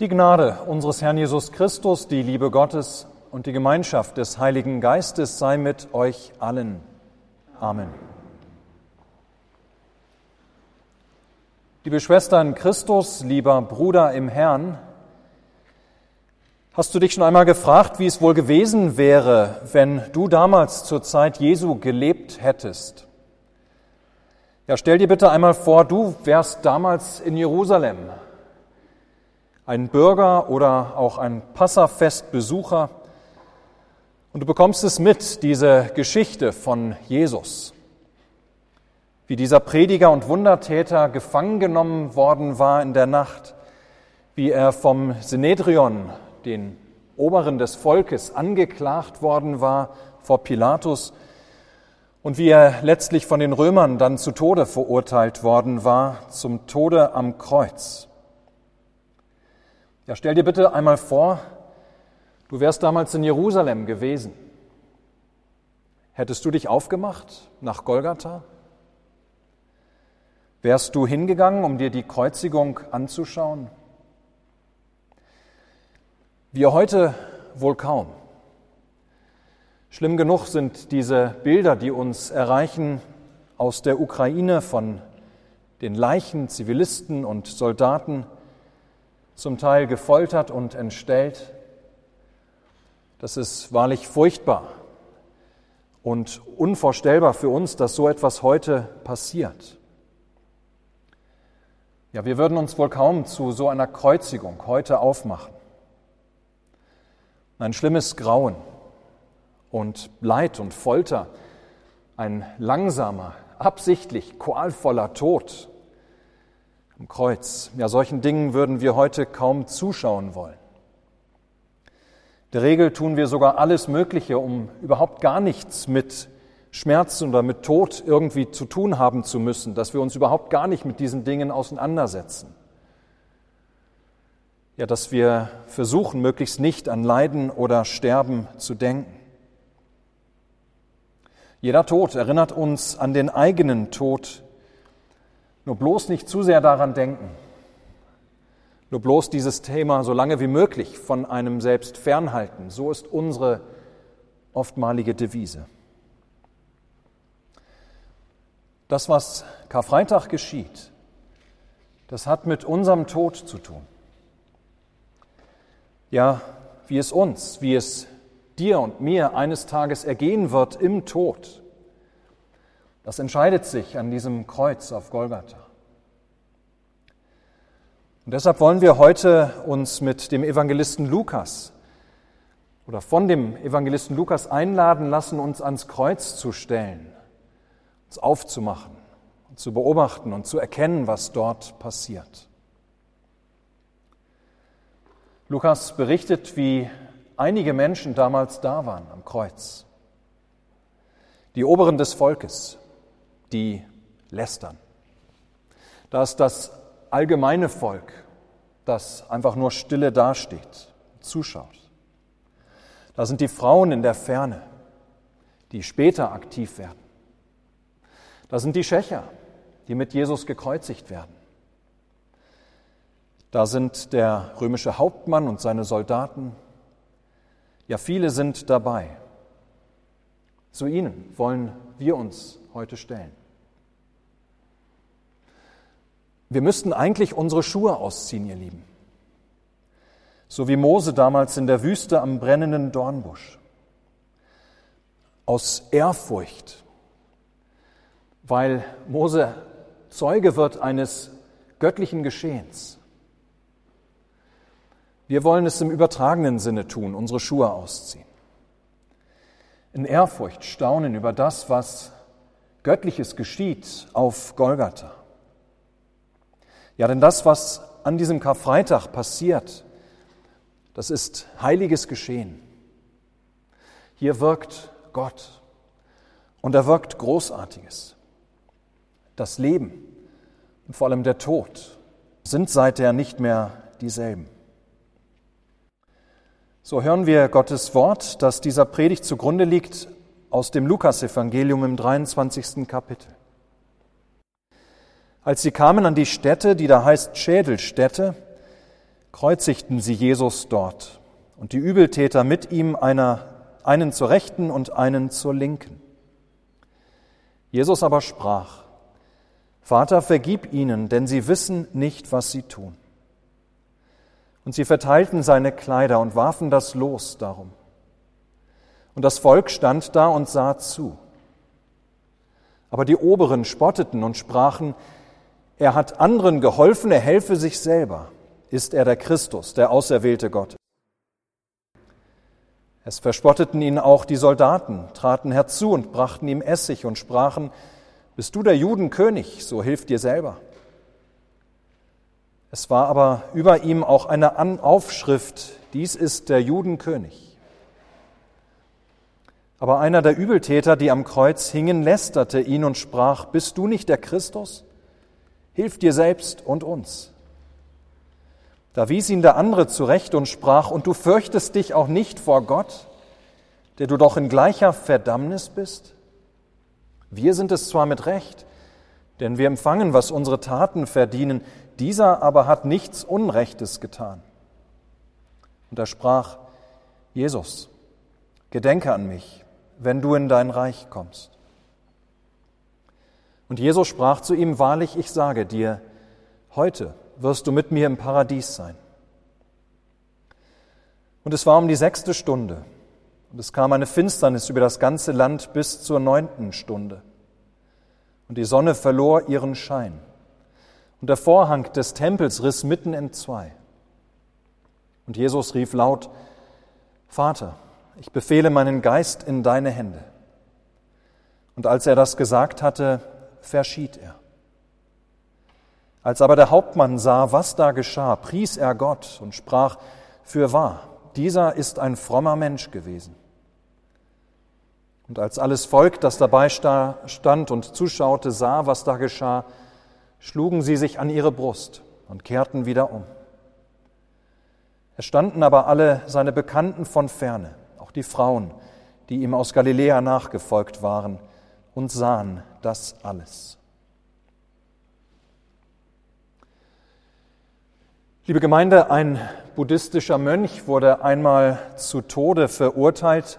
Die Gnade unseres Herrn Jesus Christus, die Liebe Gottes und die Gemeinschaft des Heiligen Geistes sei mit euch allen. Amen. Liebe Schwestern Christus, lieber Bruder im Herrn, hast du dich schon einmal gefragt, wie es wohl gewesen wäre, wenn du damals zur Zeit Jesu gelebt hättest? Ja, stell dir bitte einmal vor, du wärst damals in Jerusalem ein Bürger oder auch ein Passafestbesucher. Und du bekommst es mit, diese Geschichte von Jesus, wie dieser Prediger und Wundertäter gefangen genommen worden war in der Nacht, wie er vom Synedrion, den Oberen des Volkes, angeklagt worden war vor Pilatus. Und wie er letztlich von den Römern dann zu Tode verurteilt worden war, zum Tode am Kreuz. Ja, stell dir bitte einmal vor, du wärst damals in Jerusalem gewesen. Hättest du dich aufgemacht nach Golgatha? Wärst du hingegangen, um dir die Kreuzigung anzuschauen? Wir heute wohl kaum. Schlimm genug sind diese Bilder, die uns erreichen aus der Ukraine von den Leichen, Zivilisten und Soldaten, zum Teil gefoltert und entstellt. Das ist wahrlich furchtbar und unvorstellbar für uns, dass so etwas heute passiert. Ja, wir würden uns wohl kaum zu so einer Kreuzigung heute aufmachen. Ein schlimmes Grauen und Leid und Folter, ein langsamer, absichtlich qualvoller Tod, am Kreuz. Ja, solchen Dingen würden wir heute kaum zuschauen wollen. Der Regel tun wir sogar alles Mögliche, um überhaupt gar nichts mit Schmerz oder mit Tod irgendwie zu tun haben zu müssen, dass wir uns überhaupt gar nicht mit diesen Dingen auseinandersetzen. Ja, dass wir versuchen, möglichst nicht an Leiden oder Sterben zu denken. Jeder Tod erinnert uns an den eigenen Tod, nur bloß nicht zu sehr daran denken. Nur bloß dieses Thema so lange wie möglich von einem selbst fernhalten. So ist unsere oftmalige Devise. Das, was Karfreitag geschieht, das hat mit unserem Tod zu tun. Ja, wie es uns, wie es dir und mir eines Tages ergehen wird im Tod. Das entscheidet sich an diesem Kreuz auf Golgatha. Und deshalb wollen wir heute uns mit dem Evangelisten Lukas oder von dem Evangelisten Lukas einladen lassen, uns ans Kreuz zu stellen, uns aufzumachen, zu beobachten und zu erkennen, was dort passiert. Lukas berichtet, wie einige Menschen damals da waren am Kreuz. Die Oberen des Volkes, die lästern. Da ist das allgemeine Volk, das einfach nur stille dasteht, zuschaut. Da sind die Frauen in der Ferne, die später aktiv werden. Da sind die Schächer, die mit Jesus gekreuzigt werden. Da sind der römische Hauptmann und seine Soldaten. Ja, viele sind dabei. Zu ihnen wollen wir uns heute stellen. Wir müssten eigentlich unsere Schuhe ausziehen, ihr Lieben. So wie Mose damals in der Wüste am brennenden Dornbusch. Aus Ehrfurcht, weil Mose Zeuge wird eines göttlichen Geschehens. Wir wollen es im übertragenen Sinne tun, unsere Schuhe ausziehen. In Ehrfurcht staunen über das, was Göttliches geschieht auf Golgatha. Ja, denn das, was an diesem Karfreitag passiert, das ist heiliges Geschehen. Hier wirkt Gott und er wirkt Großartiges. Das Leben und vor allem der Tod sind seither nicht mehr dieselben. So hören wir Gottes Wort, das dieser Predigt zugrunde liegt, aus dem Lukasevangelium im 23. Kapitel. Als sie kamen an die Stätte, die da heißt Schädelstätte, kreuzigten sie Jesus dort und die Übeltäter mit ihm einer, einen zur Rechten und einen zur Linken. Jesus aber sprach, Vater, vergib ihnen, denn sie wissen nicht, was sie tun. Und sie verteilten seine Kleider und warfen das Los darum. Und das Volk stand da und sah zu. Aber die Oberen spotteten und sprachen, er hat anderen geholfen, er helfe sich selber. Ist er der Christus, der Auserwählte Gottes? Es verspotteten ihn auch die Soldaten, traten herzu und brachten ihm Essig und sprachen, Bist du der Judenkönig, so hilf dir selber. Es war aber über ihm auch eine Aufschrift, dies ist der Judenkönig. Aber einer der Übeltäter, die am Kreuz hingen, lästerte ihn und sprach, Bist du nicht der Christus? Hilf dir selbst und uns. Da wies ihn der andere zurecht und sprach, Und du fürchtest dich auch nicht vor Gott, der du doch in gleicher Verdammnis bist? Wir sind es zwar mit Recht, denn wir empfangen, was unsere Taten verdienen, dieser aber hat nichts Unrechtes getan. Und er sprach, Jesus, gedenke an mich, wenn du in dein Reich kommst. Und Jesus sprach zu ihm, wahrlich, ich sage dir, heute wirst du mit mir im Paradies sein. Und es war um die sechste Stunde, und es kam eine Finsternis über das ganze Land bis zur neunten Stunde. Und die Sonne verlor ihren Schein. Und der Vorhang des Tempels riss mitten in zwei. Und Jesus rief laut, Vater, ich befehle meinen Geist in deine Hände. Und als er das gesagt hatte, verschied er. Als aber der Hauptmann sah, was da geschah, pries er Gott und sprach, für wahr, dieser ist ein frommer Mensch gewesen. Und als alles Volk, das dabei stand und zuschaute, sah, was da geschah, schlugen sie sich an ihre Brust und kehrten wieder um. Es standen aber alle seine Bekannten von ferne, auch die Frauen, die ihm aus Galiläa nachgefolgt waren, und sahen das alles. Liebe Gemeinde, ein buddhistischer Mönch wurde einmal zu Tode verurteilt,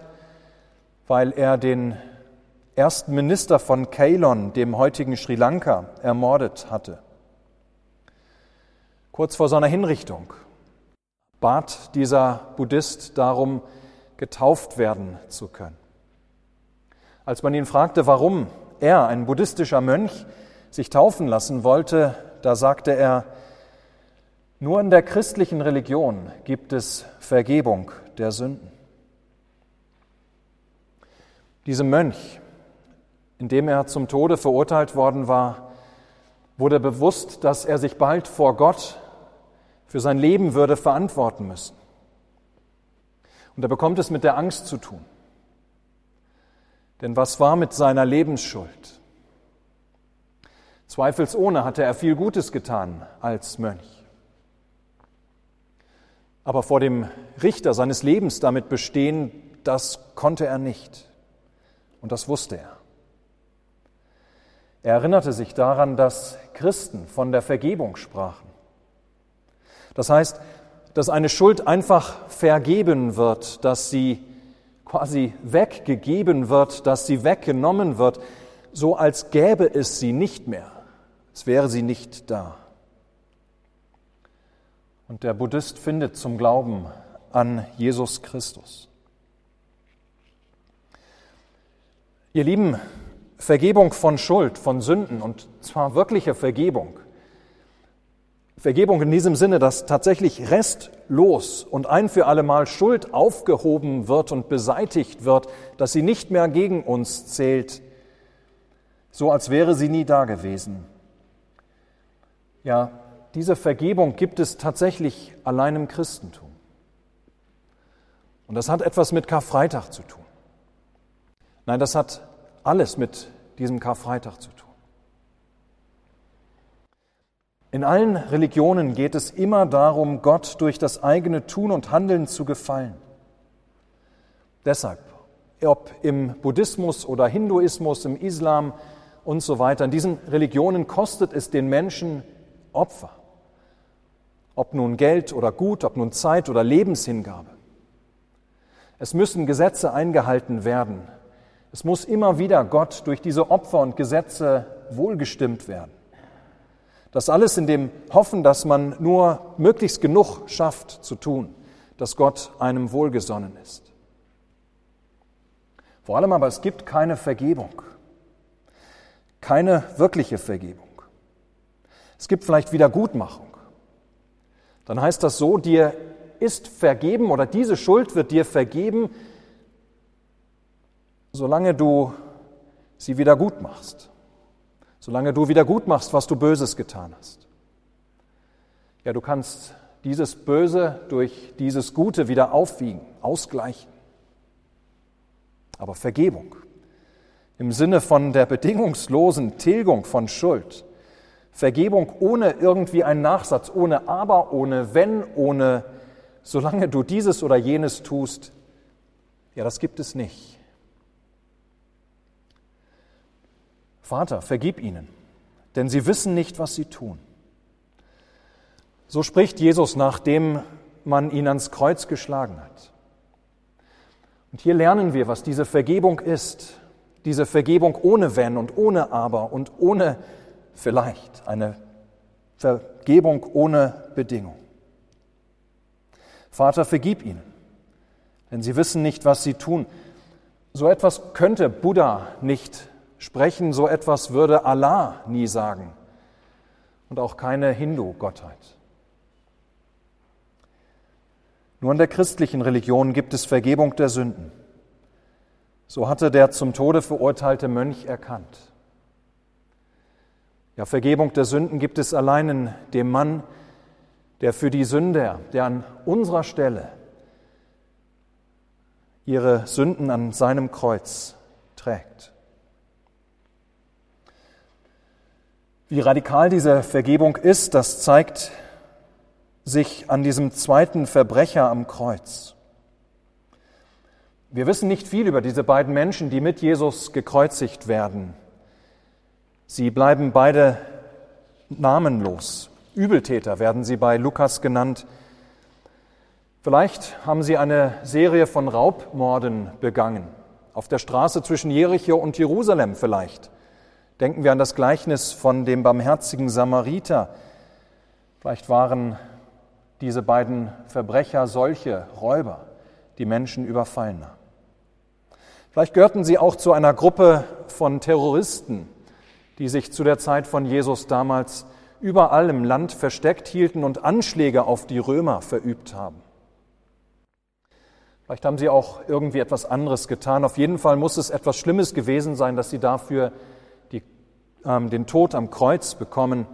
weil er den ersten Minister von Ceylon, dem heutigen Sri Lanka, ermordet hatte. Kurz vor seiner Hinrichtung bat dieser Buddhist darum, getauft werden zu können. Als man ihn fragte, warum er, ein buddhistischer Mönch, sich taufen lassen wollte, da sagte er, nur in der christlichen Religion gibt es Vergebung der Sünden. Diesem Mönch, indem er zum Tode verurteilt worden war, wurde bewusst, dass er sich bald vor Gott für sein Leben würde verantworten müssen. Und er bekommt es mit der Angst zu tun. Denn was war mit seiner Lebensschuld? Zweifelsohne hatte er viel Gutes getan als Mönch aber vor dem Richter seines Lebens damit bestehen, das konnte er nicht. Und das wusste er. Er erinnerte sich daran, dass Christen von der Vergebung sprachen. Das heißt, dass eine Schuld einfach vergeben wird, dass sie quasi weggegeben wird, dass sie weggenommen wird, so als gäbe es sie nicht mehr, als wäre sie nicht da. Und der Buddhist findet zum Glauben an Jesus Christus. Ihr Lieben, Vergebung von Schuld, von Sünden und zwar wirkliche Vergebung. Vergebung in diesem Sinne, dass tatsächlich restlos und ein für allemal Schuld aufgehoben wird und beseitigt wird, dass sie nicht mehr gegen uns zählt, so als wäre sie nie da gewesen. Ja, diese Vergebung gibt es tatsächlich allein im Christentum. Und das hat etwas mit Karfreitag zu tun. Nein, das hat alles mit diesem Karfreitag zu tun. In allen Religionen geht es immer darum, Gott durch das eigene Tun und Handeln zu gefallen. Deshalb, ob im Buddhismus oder Hinduismus, im Islam und so weiter, in diesen Religionen kostet es den Menschen Opfer. ob nun Geld oder Gut, ob nun Zeit oder Lebenshingabe. Es müssen Gesetze eingehalten werden. Es muss immer wieder Gott durch diese Opfer und Gesetze wohlgestimmt werden. Das alles in dem Hoffen, dass man nur möglichst genug schafft zu tun, dass Gott einem wohlgesonnen ist. Vor allem aber, es gibt keine Vergebung, keine wirkliche Vergebung. Es gibt vielleicht Wiedergutmachung. Dann heißt das so, dir ist vergeben oder diese Schuld wird dir vergeben, solange du sie wieder gut machst. Solange du wieder gut machst, was du Böses getan hast. Ja, du kannst dieses Böse durch dieses Gute wieder aufwiegen, ausgleichen. Aber Vergebung im Sinne von der bedingungslosen Tilgung von Schuld, Vergebung ohne irgendwie einen Nachsatz, ohne aber, ohne wenn, ohne solange du dieses oder jenes tust, ja, das gibt es nicht. Vater, vergib ihnen, denn sie wissen nicht, was sie tun. So spricht Jesus, nachdem man ihn ans Kreuz geschlagen hat. Und hier lernen wir, was diese Vergebung ist. Diese Vergebung ohne Wenn und ohne Aber und ohne vielleicht. Eine Vergebung ohne Bedingung. Vater, vergib ihnen, denn sie wissen nicht, was sie tun. So etwas könnte Buddha nicht sprechen, so etwas würde Allah nie sagen und auch keine Hindu-Gottheit. Nur in der christlichen Religion gibt es Vergebung der Sünden. So hatte der zum Tode verurteilte Mönch erkannt. Ja, Vergebung der Sünden gibt es allein in dem Mann, der für die Sünder, der an unserer Stelle ihre Sünden an seinem Kreuz trägt. Wie radikal diese Vergebung ist, das zeigt sich an diesem zweiten Verbrecher am Kreuz. Wir wissen nicht viel über diese beiden Menschen, die mit Jesus gekreuzigt werden. Sie bleiben beide namenlos. Übeltäter werden sie bei Lukas genannt. Vielleicht haben sie eine Serie von Raubmorden begangen. Auf der Straße zwischen Jericho und Jerusalem vielleicht. Denken wir an das Gleichnis von dem barmherzigen Samariter. Vielleicht waren diese beiden Verbrecher solche Räuber, die Menschen überfallen haben. Vielleicht gehörten sie auch zu einer Gruppe von Terroristen, die sich zu der Zeit von Jesus damals überall im Land versteckt hielten und Anschläge auf die Römer verübt haben. Vielleicht haben sie auch irgendwie etwas anderes getan. Auf jeden Fall muss es etwas Schlimmes gewesen sein, dass sie dafür ähm, den Tod am Kreuz bekommen.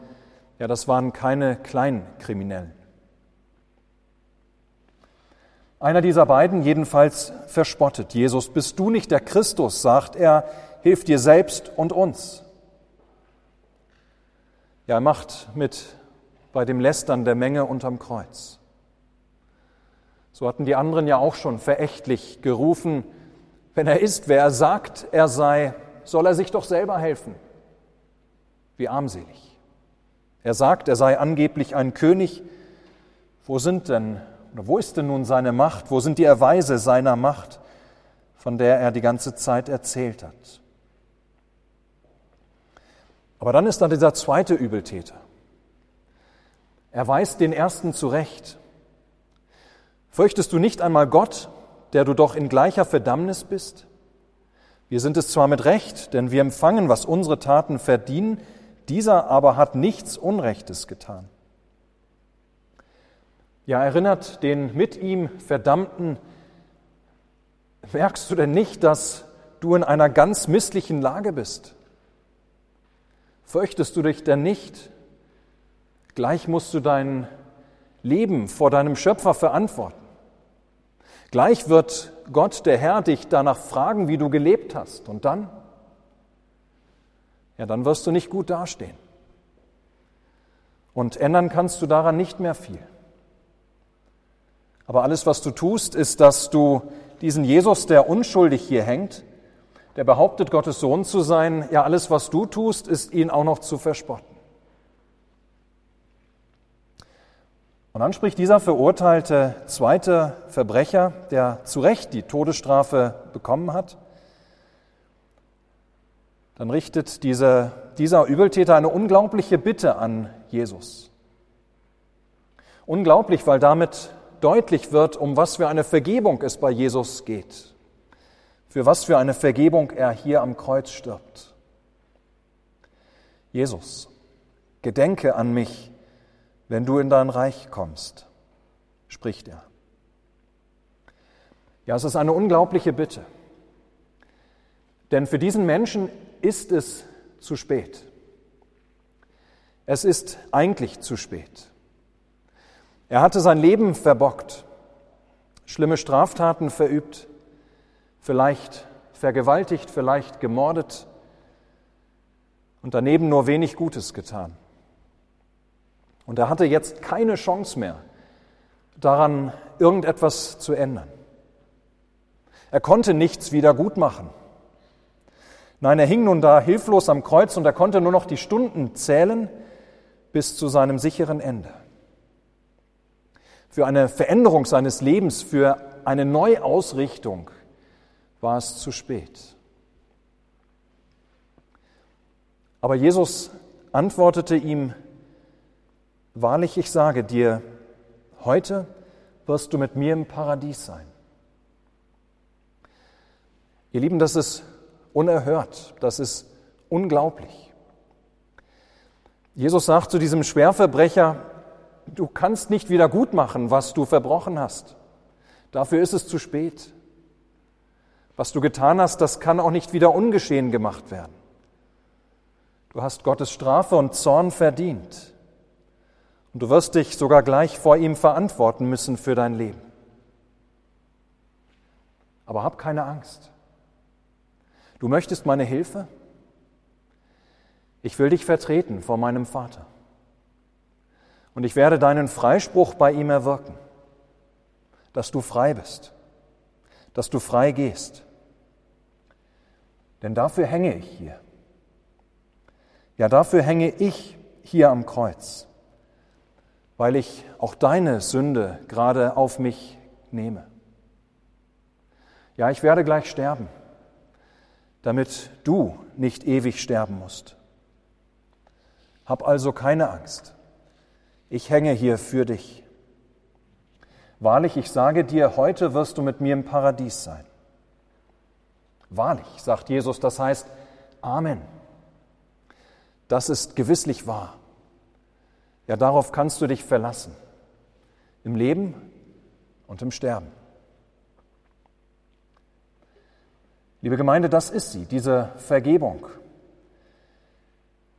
Ja, das waren keine Kleinkriminellen. Einer dieser beiden jedenfalls verspottet Jesus. Bist du nicht der Christus, sagt er, hilf dir selbst und uns. Ja, er macht mit bei dem Lästern der Menge unterm Kreuz. So hatten die anderen ja auch schon verächtlich gerufen, wenn er ist, wer er sagt, er sei, soll er sich doch selber helfen. Wie armselig. Er sagt, er sei angeblich ein König. Wo sind denn, oder wo ist denn nun seine Macht? Wo sind die Erweise seiner Macht, von der er die ganze Zeit erzählt hat? Aber dann ist da dieser zweite Übeltäter. Er weist den ersten zurecht. Fürchtest du nicht einmal Gott, der du doch in gleicher Verdammnis bist? Wir sind es zwar mit Recht, denn wir empfangen, was unsere Taten verdienen, dieser aber hat nichts Unrechtes getan. Ja, erinnert den mit ihm Verdammten, merkst du denn nicht, dass du in einer ganz misslichen Lage bist? Fürchtest du dich denn nicht? Gleich musst du dein Leben vor deinem Schöpfer verantworten. Gleich wird Gott, der Herr, dich danach fragen, wie du gelebt hast. Und dann? Ja, dann wirst du nicht gut dastehen. Und ändern kannst du daran nicht mehr viel. Aber alles, was du tust, ist, dass du diesen Jesus, der unschuldig hier hängt, der behauptet, Gottes Sohn zu sein, ja, alles, was du tust, ist ihn auch noch zu verspotten. Und dann spricht dieser verurteilte zweite Verbrecher, der zu Recht die Todesstrafe bekommen hat, dann richtet diese, dieser Übeltäter eine unglaubliche Bitte an Jesus. Unglaublich, weil damit deutlich wird, um was für eine Vergebung es bei Jesus geht, für was für eine Vergebung er hier am Kreuz stirbt. Jesus, gedenke an mich, wenn du in dein Reich kommst, spricht er. Ja, es ist eine unglaubliche Bitte. Denn für diesen Menschen ist es zu spät. Es ist eigentlich zu spät. Er hatte sein Leben verbockt, schlimme Straftaten verübt, vielleicht vergewaltigt, vielleicht gemordet und daneben nur wenig Gutes getan. Und er hatte jetzt keine Chance mehr, daran irgendetwas zu ändern. Er konnte nichts wieder gut machen. Nein, er hing nun da hilflos am Kreuz und er konnte nur noch die Stunden zählen bis zu seinem sicheren Ende. Für eine Veränderung seines Lebens, für eine Neuausrichtung war es zu spät. Aber Jesus antwortete ihm, Wahrlich, ich sage dir, heute wirst du mit mir im Paradies sein. Ihr Lieben, das ist unerhört, das ist unglaublich. Jesus sagt zu diesem Schwerverbrecher, du kannst nicht wieder gut machen, was du verbrochen hast. Dafür ist es zu spät. Was du getan hast, das kann auch nicht wieder ungeschehen gemacht werden. Du hast Gottes Strafe und Zorn verdient. Und du wirst dich sogar gleich vor ihm verantworten müssen für dein Leben. Aber hab keine Angst. Du möchtest meine Hilfe? Ich will dich vertreten vor meinem Vater. Und ich werde deinen Freispruch bei ihm erwirken, dass du frei bist, dass du frei gehst. Denn dafür hänge ich hier. Ja, dafür hänge ich hier am Kreuz, weil ich auch deine Sünde gerade auf mich nehme. Ja, ich werde gleich sterben damit du nicht ewig sterben musst. Hab also keine Angst. Ich hänge hier für dich. Wahrlich, ich sage dir, heute wirst du mit mir im Paradies sein. Wahrlich, sagt Jesus, das heißt Amen. Das ist gewisslich wahr. Ja, darauf kannst du dich verlassen. Im Leben und im Sterben. Liebe Gemeinde, das ist sie, diese Vergebung.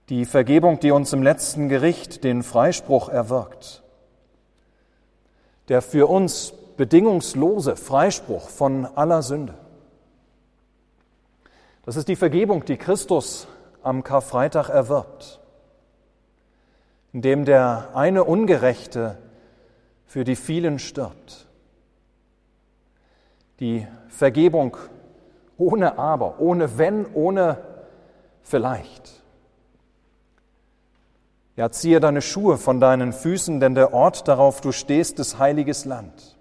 Die Vergebung, die uns im letzten Gericht den Freispruch erwirkt. Der für uns bedingungslose Freispruch von aller Sünde. Das ist die Vergebung, die Christus am Karfreitag erwirbt, indem der eine Ungerechte für die vielen stirbt. Die Vergebung ohne aber, ohne wenn, ohne vielleicht. Ja, ziehe deine Schuhe von deinen Füßen, denn der Ort, darauf du stehst, ist heiliges Land.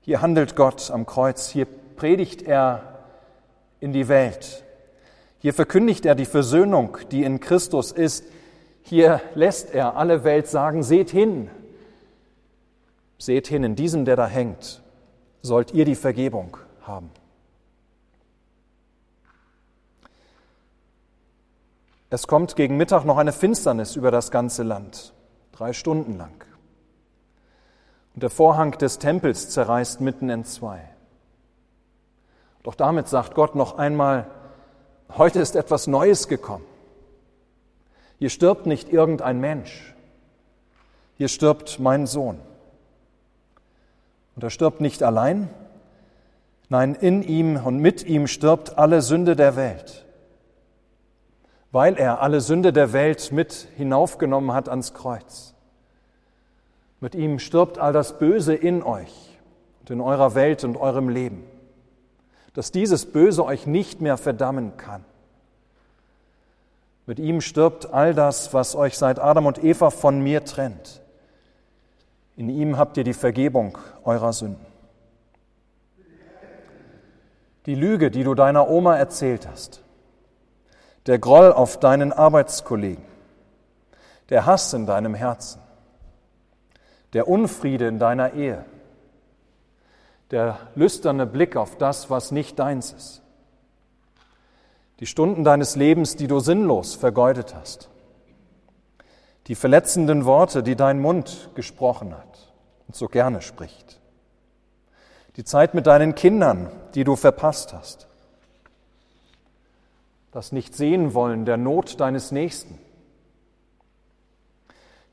Hier handelt Gott am Kreuz, hier predigt er in die Welt. Hier verkündigt er die Versöhnung, die in Christus ist. Hier lässt er alle Welt sagen, seht hin, seht hin, in diesem, der da hängt, sollt ihr die Vergebung haben. Es kommt gegen Mittag noch eine Finsternis über das ganze Land, drei Stunden lang. Und der Vorhang des Tempels zerreißt mitten in zwei. Doch damit sagt Gott noch einmal, heute ist etwas Neues gekommen. Hier stirbt nicht irgendein Mensch, hier stirbt mein Sohn. Und er stirbt nicht allein, nein, in ihm und mit ihm stirbt alle Sünde der Welt weil er alle Sünde der Welt mit hinaufgenommen hat ans Kreuz. Mit ihm stirbt all das Böse in euch und in eurer Welt und eurem Leben, dass dieses Böse euch nicht mehr verdammen kann. Mit ihm stirbt all das, was euch seit Adam und Eva von mir trennt, In ihm habt ihr die Vergebung eurer Sünden. Die Lüge, die du deiner Oma erzählt hast, der Groll auf deinen Arbeitskollegen, der Hass in deinem Herzen, der Unfriede in deiner Ehe, der lüsterne Blick auf das, was nicht deins ist, die Stunden deines Lebens, die du sinnlos vergeudet hast, die verletzenden Worte, die dein Mund gesprochen hat und so gerne spricht, die Zeit mit deinen Kindern, die du verpasst hast, das Nicht-Sehen wollen der Not deines Nächsten,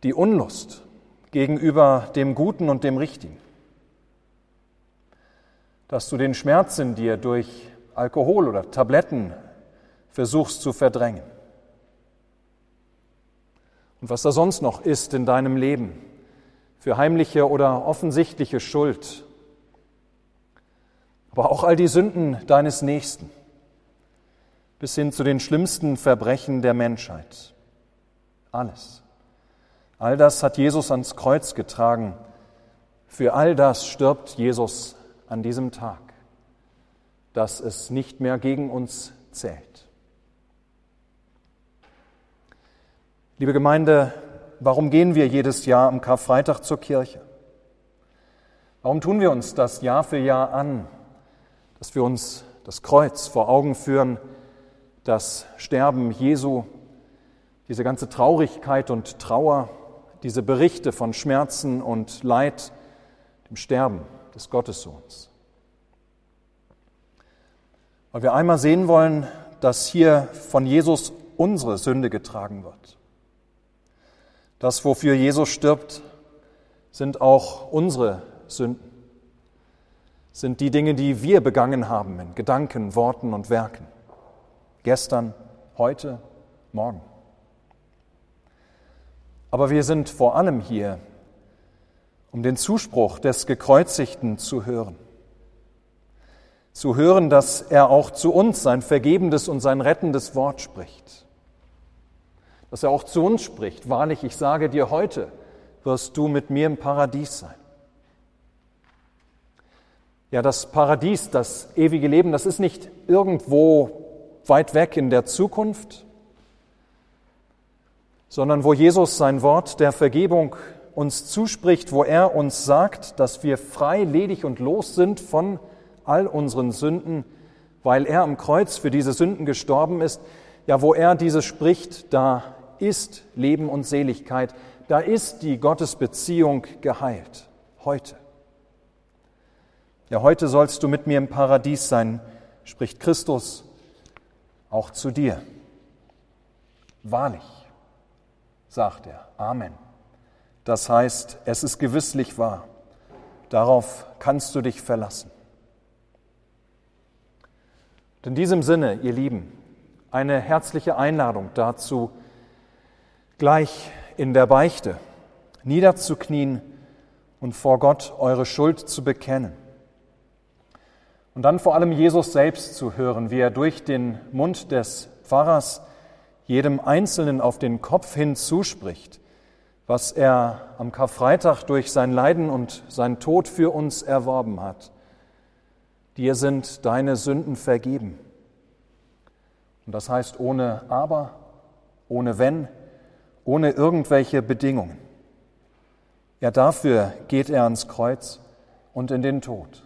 die Unlust gegenüber dem Guten und dem Richtigen, dass du den Schmerz in dir durch Alkohol oder Tabletten versuchst zu verdrängen. Und was da sonst noch ist in deinem Leben für heimliche oder offensichtliche Schuld, aber auch all die Sünden deines Nächsten bis hin zu den schlimmsten Verbrechen der Menschheit. Alles. All das hat Jesus ans Kreuz getragen. Für all das stirbt Jesus an diesem Tag, dass es nicht mehr gegen uns zählt. Liebe Gemeinde, warum gehen wir jedes Jahr am Karfreitag zur Kirche? Warum tun wir uns das Jahr für Jahr an, dass wir uns das Kreuz vor Augen führen, das Sterben Jesu, diese ganze Traurigkeit und Trauer, diese Berichte von Schmerzen und Leid, dem Sterben des Gottessohns? Weil wir einmal sehen wollen, dass hier von Jesus unsere Sünde getragen wird. Das, wofür Jesus stirbt, sind auch unsere Sünden, sind die Dinge, die wir begangen haben in Gedanken, Worten und Werken. Gestern, heute, morgen. Aber wir sind vor allem hier, um den Zuspruch des Gekreuzigten zu hören. Zu hören, dass er auch zu uns sein vergebendes und sein rettendes Wort spricht dass er auch zu uns spricht. Wahrlich, ich sage dir heute, wirst du mit mir im Paradies sein. Ja, das Paradies, das ewige Leben, das ist nicht irgendwo weit weg in der Zukunft, sondern wo Jesus sein Wort der Vergebung uns zuspricht, wo er uns sagt, dass wir frei, ledig und los sind von all unseren Sünden, weil er am Kreuz für diese Sünden gestorben ist. Ja, wo er dieses spricht, da ist Leben und Seligkeit. Da ist die Gottesbeziehung geheilt. Heute. Ja, heute sollst du mit mir im Paradies sein, spricht Christus auch zu dir. Wahrlich, sagt er. Amen. Das heißt, es ist gewisslich wahr. Darauf kannst du dich verlassen. Und in diesem Sinne, ihr Lieben, eine herzliche Einladung dazu, gleich in der Beichte niederzuknien und vor Gott eure Schuld zu bekennen. Und dann vor allem Jesus selbst zu hören, wie er durch den Mund des Pfarrers jedem Einzelnen auf den Kopf hin zuspricht, was er am Karfreitag durch sein Leiden und sein Tod für uns erworben hat. Dir sind deine Sünden vergeben. Und das heißt ohne Aber, ohne Wenn, ohne irgendwelche Bedingungen. Ja, dafür geht er ans Kreuz und in den Tod.